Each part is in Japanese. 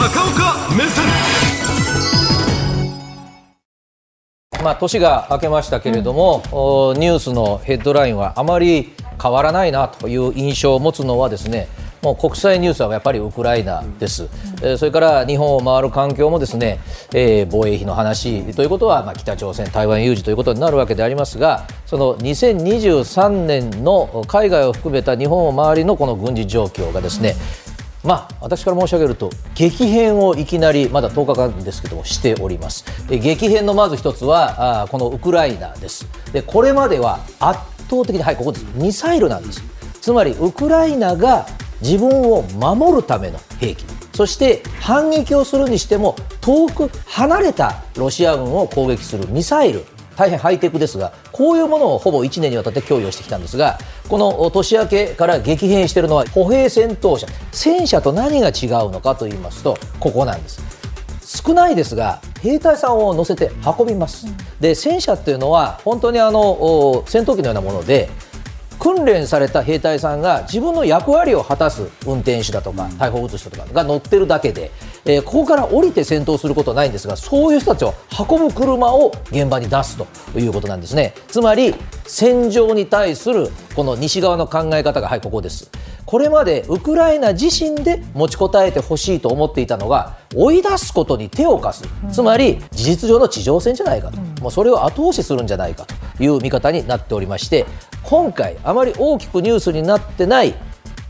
高岡目線。まあ、年が明けましたけれども、うん、ニュースのヘッドラインはあまり変わらないなという印象を持つのはですねもう国際ニュースはやっぱりウクライナです、うん、それから日本を回る環境もですね、えー、防衛費の話ということは、まあ、北朝鮮、台湾有事ということになるわけでありますがその2023年の海外を含めた日本を周りのこの軍事状況がですね、まあ、私から申し上げると激変をいきなりまだ10日間ですけどもしております。激変のまず一つはあこのウクライナです。でこれまでは圧倒的にはいここです。ミサイルなんです。つまりウクライナが自分を守るための兵器。そして反撃をするにしても遠く離れたロシア軍を攻撃するミサイル。大変ハイテクですがこういうものをほぼ1年にわたって供与してきたんですがこの年明けから激変しているのは歩兵戦闘車戦車と何が違うのかと言いますとここなんです。少ないですが兵隊さんを乗せて運びます、で戦車っていうのは本当にあの戦闘機のようなもので訓練された兵隊さんが自分の役割を果たす運転手だとか大砲を撃つ人とかが乗ってるだけで、えー、ここから降りて戦闘することはないんですがそういう人たちを運ぶ車を現場に出すということなんですね。つまり戦場に対するこの西側の考え方がはいここです。これまでウクライナ自身で持ちこたえてほしいと思っていたのが追い出すことに手を貸す。つまり事実上の地上戦じゃないかと、もうそれを後押しするんじゃないかという見方になっておりまして今回あまり大きくニュースになってない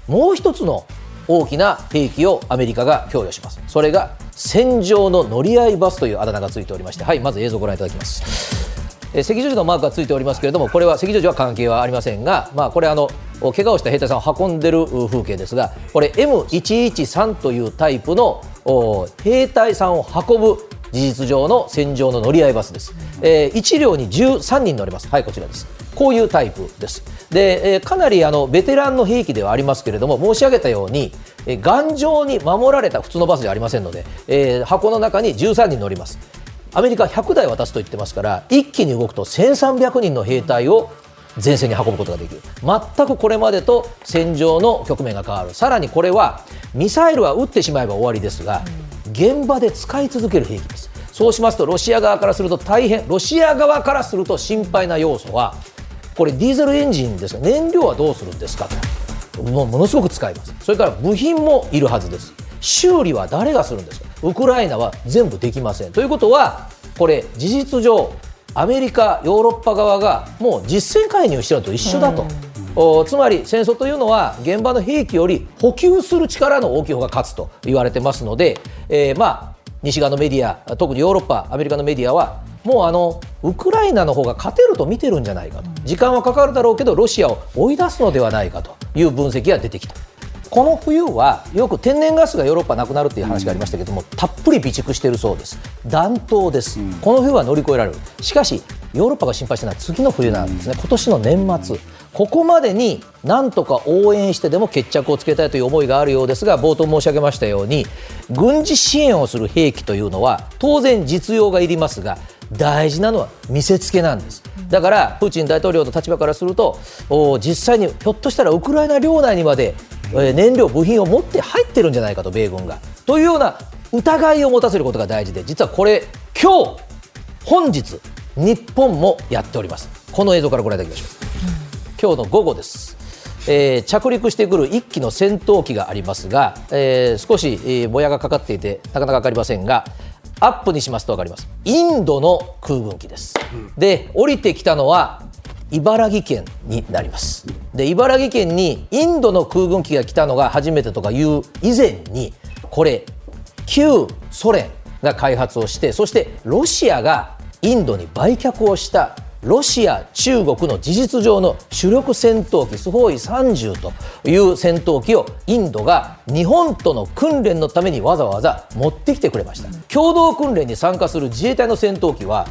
もう一つの大きな兵器をアメリカが供与します。それが戦場の乗り合いバスというあだ名がついておりましてはいまず映像をご覧いただきます。え赤十字のマークがついておりますけれどもこれは赤十字は関係はありませんがまあこれあの怪我をした兵隊さんを運んでる風景ですがこれ M113 というタイプの兵隊さんを運ぶ事実上の戦場の乗り合いバスです、えー、1両に13人乗れます。はいこちらです。こういうタイプです。で、え、かなりあのベテランの兵器ではありますけれども申し上げたように、え、頑丈に守られた普通のバスではありませんので、えー、箱の中に13人乗ります。アメリカ100台渡すと言ってますから一気に動くと1300人の兵隊を前線に運ぶことができる。全くこれまでと戦場の局面が変わる。さらにこれはミサイルは撃ってしまえば終わりですが、現場で使い続ける兵器です。そうしますとロシア側からすると大変ロシア側からすると心配な要素はこれディーゼルエンジンですが燃料はどうするんですか？ともものすごく使います。それから部品もいるはずです。修理は誰がするんですか？ウクライナは全部できません。ということはこれ事実上アメリカヨーロッパ側がもう実戦介入してるのと一緒だと。おつまり戦争というのは現場の兵器より補給する力の大きい方が勝つと言われてますので、えー、まあ西側のメディア特にヨーロッパアメリカのメディアはもうあのウクライナの方が勝てると見てるんじゃないかと。時間はかかるだろうけどロシアを追い出すのではないかという分析が出てきた。この冬はよく天然ガスがヨーロッパなくなるっていう話がありましたけども、たっぷり備蓄しているそうです。暖冬です、この冬は乗り越えられる。しかしヨーロッパが心配してるのは次の冬なんですね。今年の年末。ここまでになんとか応援してでも決着をつけたいという思いがあるようですが冒頭申し上げましたように軍事支援をする兵器というのは当然実用がいりますが大事なのは見せつけなんです。だからプーチン大統領の立場からすると実際にひょっとしたらウクライナ領内にまで燃料部品を持って入ってるんじゃないかと米軍が。というような疑いを持たせることが大事で実はこれ今日本日日本もやっております。この映像からご覧いただきましょう、今日の午後です。えー、着陸してくる1機の戦闘機がありますが、えー、少し、えー、もやがかかっていてなかなか分かりませんがアップにしますと分かります。インドの空軍機です、うん、で降りてきたのは茨城県になります。で茨城県にインドの空軍機が来たのが初めてとかいう以前にこれ旧ソ連が開発をしてそしてロシアがインドに売却をしたロシア、中国の事実上の主力戦闘機スホイ30という戦闘機をインドが日本との訓練のためにわざわざ持ってきてくれました。共同訓練に参加する自衛隊の戦闘機は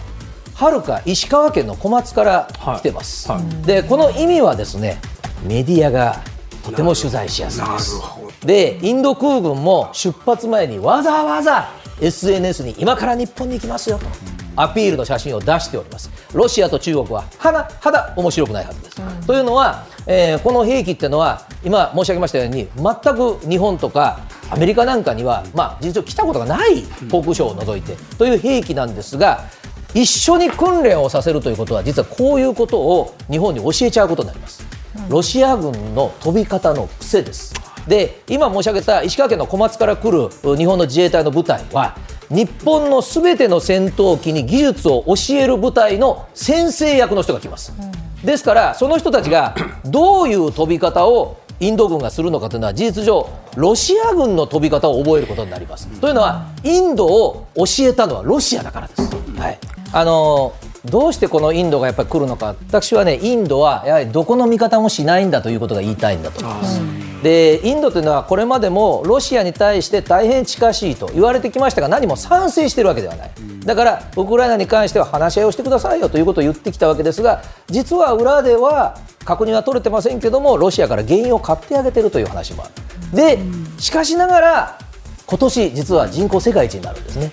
はるか石川県の小松から来てます、はい。はい、でこの意味はですねメディアがとても取材しやすいです。でインド空軍も出発前にわざわざ SNS に今から日本に行きますよと。アピールの写真を出しておりますロシアと中国ははなはだ面白くないはずです、うん、というのは、えー、この兵器っていうのは今申し上げましたように全く日本とかアメリカなんかには、まあ、実は来たことがない航空ショーを除いて、という兵器なんですが一緒に訓練をさせるということは実はこういうことを日本に教えちゃうことになります。ロシア軍の飛び方の癖です。で今申し上げた石川県の小松から来る日本の自衛隊の部隊は日本のすべての戦闘機に技術を教える部隊の先生役の人が来ます、うん、ですからその人たちが どういう飛び方をインド軍がするのかというのは事実上ロシア軍の飛び方を覚えることになります、というのはインドを教えたのはロシアだからです、はい、あのどうしてこのインドがやっぱり来るのか。私はねインドはやはりどこの味方もしないんだということが言いたいんだと思います。でインドというのはこれまでもロシアに対して大変近しいと言われてきましたが何も賛成しているわけではない、だからウクライナに関しては話し合いをしてくださいよということを言ってきたわけですが実は裏では確認は取れてませんけどもロシアから原因を買ってあげているという話もある。でしかしながら今年実は人口世界一になるんですね。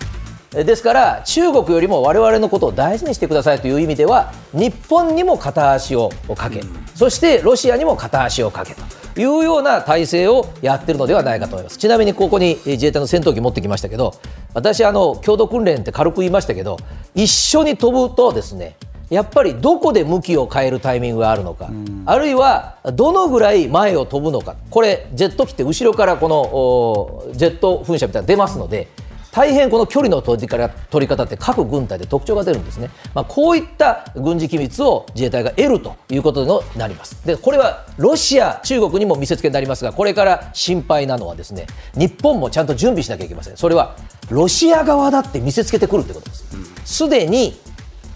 ですから中国よりも我々のことを大事にしてくださいという意味では日本にも片足をかけそしてロシアにも片足をかけというような体制をやってるのではないかと思います。ちなみにここに自衛隊の戦闘機持ってきましたけど私あの共同訓練って軽く言いましたけど一緒に飛ぶとですねやっぱりどこで向きを変えるタイミングがあるのか、あるいはどのぐらい前を飛ぶのか、これ、ジェット機って後ろからこのジェット噴射みたいなの出ますので、大変この距離の取り取り方って各軍隊で特徴が出るんですね、まあ、こういった軍事機密を自衛隊が得るということになります。でこれはロシア、中国にも見せつけになりますがこれから心配なのはですね日本もちゃんと準備しなきゃいけません。それはロシア側だって見せつけてくるということです。すでに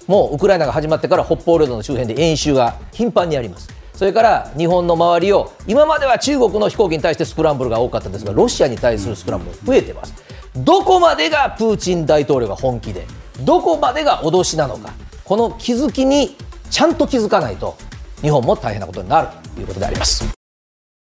もうウクライナが始まってから北方領土の周辺で演習が頻繁にあります。それから日本の周りを今までは中国の飛行機に対してスクランブルが多かったんですがロシアに対するスクランブル増えてます。どこまでがプーチン大統領が本気でどこまでが脅しなのかこの気づきにちゃんと気づかないと日本も大変なことになるということであります。